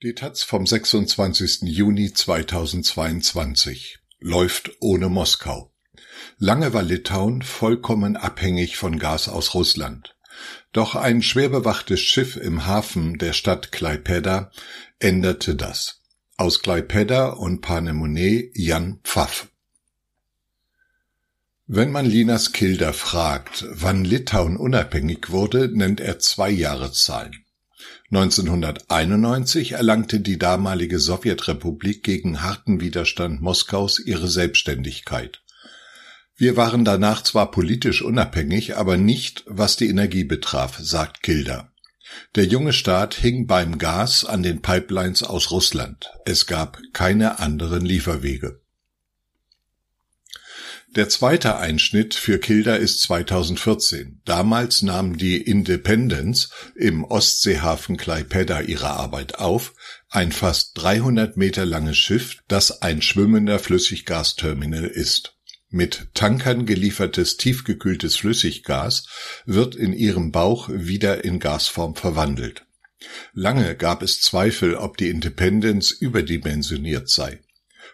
Die Taz vom 26. Juni 2022 läuft ohne Moskau. Lange war Litauen vollkommen abhängig von Gas aus Russland. Doch ein schwer bewachtes Schiff im Hafen der Stadt Klaipeda änderte das. Aus Klaipeda und Panemone Jan Pfaff. Wenn man Linas Kilder fragt, wann Litauen unabhängig wurde, nennt er zwei Jahreszahlen. 1991 erlangte die damalige Sowjetrepublik gegen harten Widerstand Moskaus ihre Selbstständigkeit. Wir waren danach zwar politisch unabhängig, aber nicht, was die Energie betraf, sagt Kilder. Der junge Staat hing beim Gas an den Pipelines aus Russland. Es gab keine anderen Lieferwege. Der zweite Einschnitt für Kilder ist 2014. Damals nahm die Independence im Ostseehafen Klaipeda ihre Arbeit auf, ein fast 300 Meter langes Schiff, das ein schwimmender Flüssiggasterminal ist. Mit Tankern geliefertes tiefgekühltes Flüssiggas wird in ihrem Bauch wieder in Gasform verwandelt. Lange gab es Zweifel, ob die Independence überdimensioniert sei.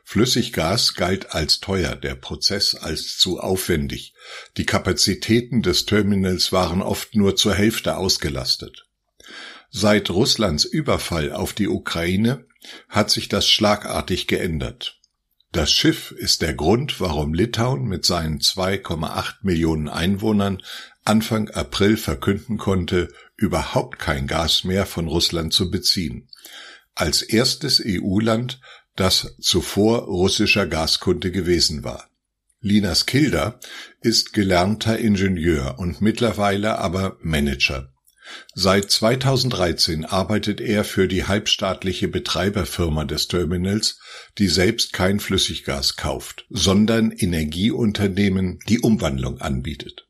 Flüssiggas galt als teuer, der Prozess als zu aufwendig. Die Kapazitäten des Terminals waren oft nur zur Hälfte ausgelastet. Seit Russlands Überfall auf die Ukraine hat sich das schlagartig geändert. Das Schiff ist der Grund, warum Litauen mit seinen 2,8 Millionen Einwohnern Anfang April verkünden konnte, überhaupt kein Gas mehr von Russland zu beziehen. Als erstes EU-Land das zuvor russischer Gaskunde gewesen war. Linas Kilder ist gelernter Ingenieur und mittlerweile aber Manager. Seit 2013 arbeitet er für die halbstaatliche Betreiberfirma des Terminals, die selbst kein Flüssiggas kauft, sondern Energieunternehmen die Umwandlung anbietet.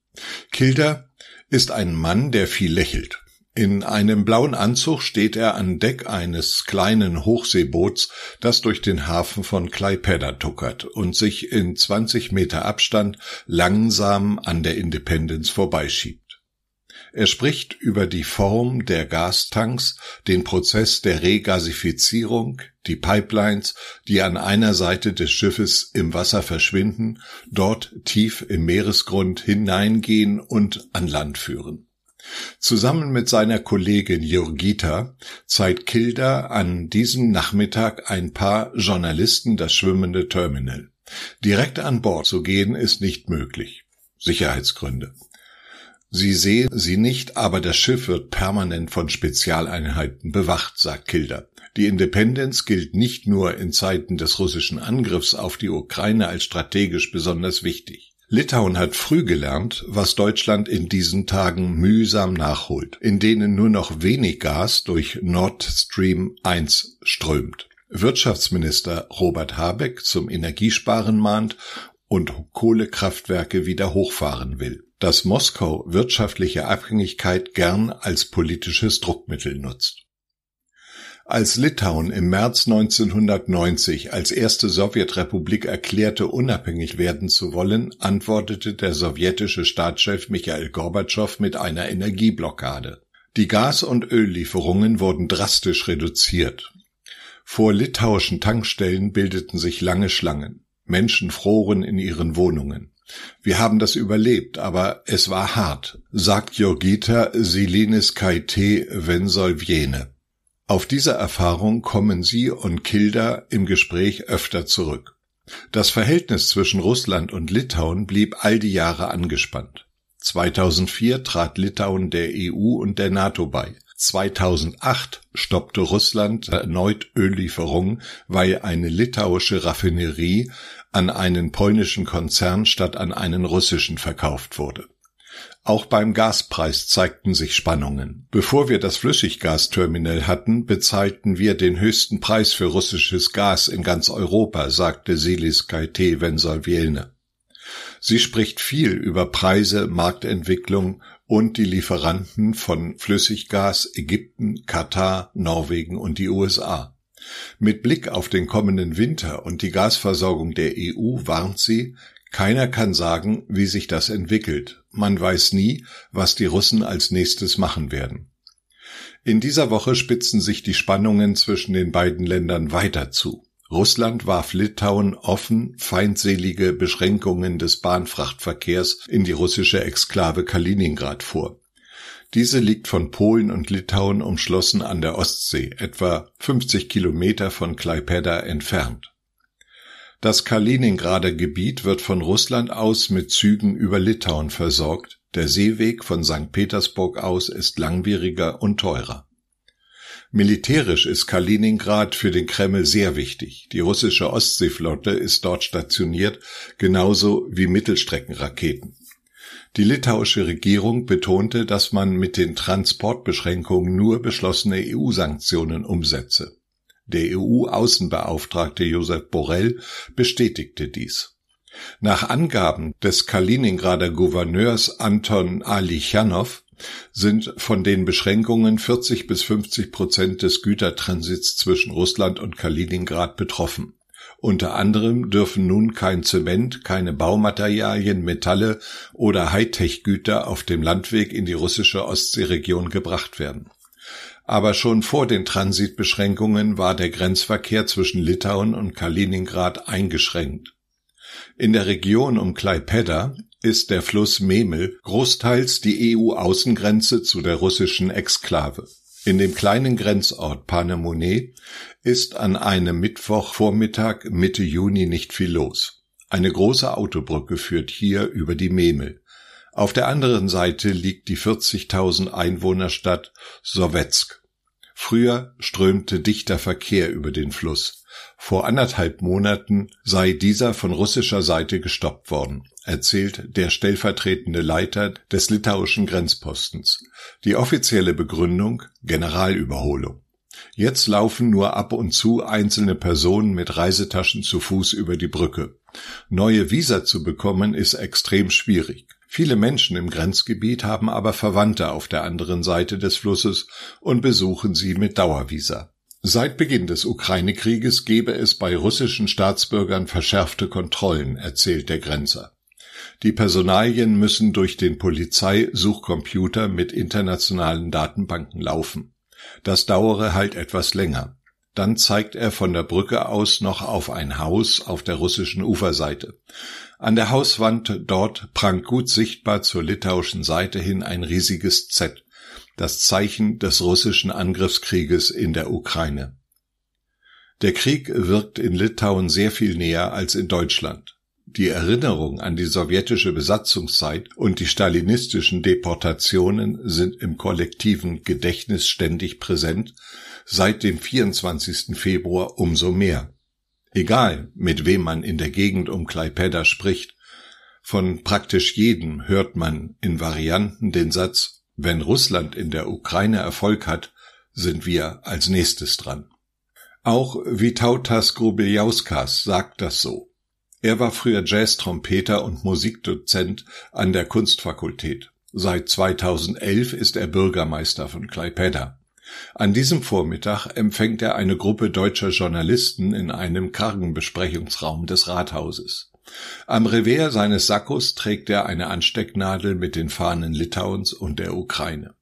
Kilder ist ein Mann, der viel lächelt. In einem blauen Anzug steht er an Deck eines kleinen Hochseeboots, das durch den Hafen von Klaipeda tuckert und sich in 20 Meter Abstand langsam an der Independence vorbeischiebt. Er spricht über die Form der Gastanks, den Prozess der Regasifizierung, die Pipelines, die an einer Seite des Schiffes im Wasser verschwinden, dort tief im Meeresgrund hineingehen und an Land führen. Zusammen mit seiner Kollegin Jurgita zeigt Kilda an diesem Nachmittag ein paar Journalisten das schwimmende Terminal. Direkt an Bord zu gehen ist nicht möglich. Sicherheitsgründe. Sie sehen sie nicht, aber das Schiff wird permanent von Spezialeinheiten bewacht, sagt Kilder. Die Independence gilt nicht nur in Zeiten des russischen Angriffs auf die Ukraine als strategisch besonders wichtig. Litauen hat früh gelernt, was Deutschland in diesen Tagen mühsam nachholt, in denen nur noch wenig Gas durch Nord Stream 1 strömt. Wirtschaftsminister Robert Habeck zum Energiesparen mahnt und Kohlekraftwerke wieder hochfahren will, dass Moskau wirtschaftliche Abhängigkeit gern als politisches Druckmittel nutzt. Als Litauen im März 1990 als erste Sowjetrepublik erklärte, unabhängig werden zu wollen, antwortete der sowjetische Staatschef Michael Gorbatschow mit einer Energieblockade. Die Gas- und Öllieferungen wurden drastisch reduziert. Vor litauischen Tankstellen bildeten sich lange Schlangen. Menschen froren in ihren Wohnungen. Wir haben das überlebt, aber es war hart, sagt Jorgita Siliniskaite Vensolviene. Auf diese Erfahrung kommen sie und Kilda im Gespräch öfter zurück. Das Verhältnis zwischen Russland und Litauen blieb all die Jahre angespannt. 2004 trat Litauen der EU und der NATO bei. 2008 stoppte Russland erneut Öllieferungen, weil eine litauische Raffinerie an einen polnischen Konzern statt an einen russischen verkauft wurde. Auch beim Gaspreis zeigten sich Spannungen. Bevor wir das Flüssiggasterminal hatten, bezahlten wir den höchsten Preis für russisches Gas in ganz Europa, sagte Silis Kaite Wensolvielne. Sie spricht viel über Preise, Marktentwicklung und die Lieferanten von Flüssiggas Ägypten, Katar, Norwegen und die USA. Mit Blick auf den kommenden Winter und die Gasversorgung der EU warnt sie, keiner kann sagen, wie sich das entwickelt. Man weiß nie, was die Russen als nächstes machen werden. In dieser Woche spitzen sich die Spannungen zwischen den beiden Ländern weiter zu. Russland warf Litauen offen feindselige Beschränkungen des Bahnfrachtverkehrs in die russische Exklave Kaliningrad vor. Diese liegt von Polen und Litauen umschlossen an der Ostsee, etwa 50 Kilometer von Klaipeda entfernt. Das Kaliningrader Gebiet wird von Russland aus mit Zügen über Litauen versorgt, der Seeweg von St. Petersburg aus ist langwieriger und teurer. Militärisch ist Kaliningrad für den Kreml sehr wichtig. Die russische Ostseeflotte ist dort stationiert, genauso wie Mittelstreckenraketen. Die litauische Regierung betonte, dass man mit den Transportbeschränkungen nur beschlossene EU-Sanktionen umsetze. Der EU-Außenbeauftragte Josef Borrell bestätigte dies. Nach Angaben des Kaliningrader Gouverneurs Anton Alichanow sind von den Beschränkungen 40 bis 50 Prozent des Gütertransits zwischen Russland und Kaliningrad betroffen. Unter anderem dürfen nun kein Zement, keine Baumaterialien, Metalle oder Hightech-Güter auf dem Landweg in die russische Ostseeregion gebracht werden. Aber schon vor den Transitbeschränkungen war der Grenzverkehr zwischen Litauen und Kaliningrad eingeschränkt. In der Region um Klaipeda ist der Fluss Memel großteils die EU-Außengrenze zu der russischen Exklave. In dem kleinen Grenzort Panemone ist an einem Mittwochvormittag Mitte Juni nicht viel los. Eine große Autobrücke führt hier über die Memel. Auf der anderen Seite liegt die 40.000 Einwohnerstadt Sowetsk. Früher strömte dichter Verkehr über den Fluss. Vor anderthalb Monaten sei dieser von russischer Seite gestoppt worden, erzählt der stellvertretende Leiter des litauischen Grenzpostens. Die offizielle Begründung Generalüberholung. Jetzt laufen nur ab und zu einzelne Personen mit Reisetaschen zu Fuß über die Brücke. Neue Visa zu bekommen ist extrem schwierig. Viele Menschen im Grenzgebiet haben aber Verwandte auf der anderen Seite des Flusses und besuchen sie mit Dauervisa. Seit Beginn des Ukraine-Krieges gebe es bei russischen Staatsbürgern verschärfte Kontrollen, erzählt der Grenzer. Die Personalien müssen durch den Polizei-Suchcomputer mit internationalen Datenbanken laufen. Das dauere halt etwas länger. Dann zeigt er von der Brücke aus noch auf ein Haus auf der russischen Uferseite. An der Hauswand dort prangt gut sichtbar zur litauischen Seite hin ein riesiges Z das Zeichen des russischen Angriffskrieges in der Ukraine. Der Krieg wirkt in Litauen sehr viel näher als in Deutschland. Die Erinnerung an die sowjetische Besatzungszeit und die stalinistischen Deportationen sind im kollektiven Gedächtnis ständig präsent, seit dem 24. Februar umso mehr. Egal, mit wem man in der Gegend um Klaipeda spricht, von praktisch jedem hört man in Varianten den Satz wenn Russland in der Ukraine Erfolg hat, sind wir als nächstes dran. Auch Vitautas Grubeljauskas sagt das so. Er war früher Jazz-Trompeter und Musikdozent an der Kunstfakultät. Seit 2011 ist er Bürgermeister von Klaipeda. An diesem Vormittag empfängt er eine Gruppe deutscher Journalisten in einem kargen Besprechungsraum des Rathauses. Am Revers seines Sakkos trägt er eine Anstecknadel mit den Fahnen Litauens und der Ukraine.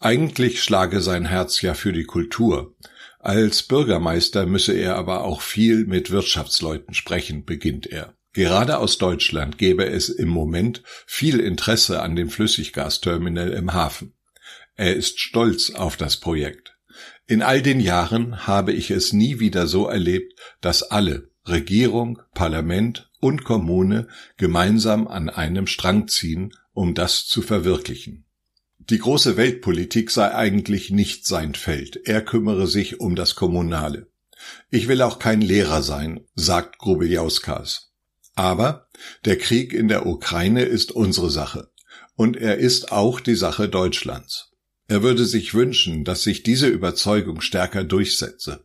Eigentlich schlage sein Herz ja für die Kultur. Als Bürgermeister müsse er aber auch viel mit Wirtschaftsleuten sprechen, beginnt er. Gerade aus Deutschland gäbe es im Moment viel Interesse an dem Flüssiggasterminal im Hafen. Er ist stolz auf das Projekt. In all den Jahren habe ich es nie wieder so erlebt, dass alle, Regierung, Parlament und Kommune gemeinsam an einem Strang ziehen, um das zu verwirklichen. Die große Weltpolitik sei eigentlich nicht sein Feld, er kümmere sich um das Kommunale. Ich will auch kein Lehrer sein, sagt Grubeljauskas. Aber der Krieg in der Ukraine ist unsere Sache, und er ist auch die Sache Deutschlands. Er würde sich wünschen, dass sich diese Überzeugung stärker durchsetze.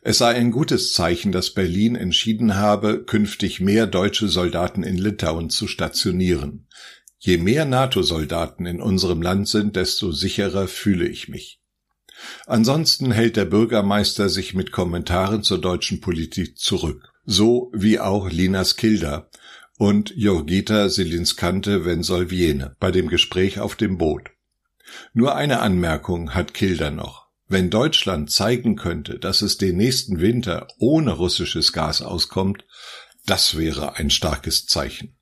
Es sei ein gutes Zeichen, dass Berlin entschieden habe, künftig mehr deutsche Soldaten in Litauen zu stationieren. Je mehr NATO-Soldaten in unserem Land sind, desto sicherer fühle ich mich. Ansonsten hält der Bürgermeister sich mit Kommentaren zur deutschen Politik zurück, so wie auch Linas Kilder und Jorgita Selinskante Wensolviene bei dem Gespräch auf dem Boot. Nur eine Anmerkung hat Kilder noch. Wenn Deutschland zeigen könnte, dass es den nächsten Winter ohne russisches Gas auskommt, das wäre ein starkes Zeichen.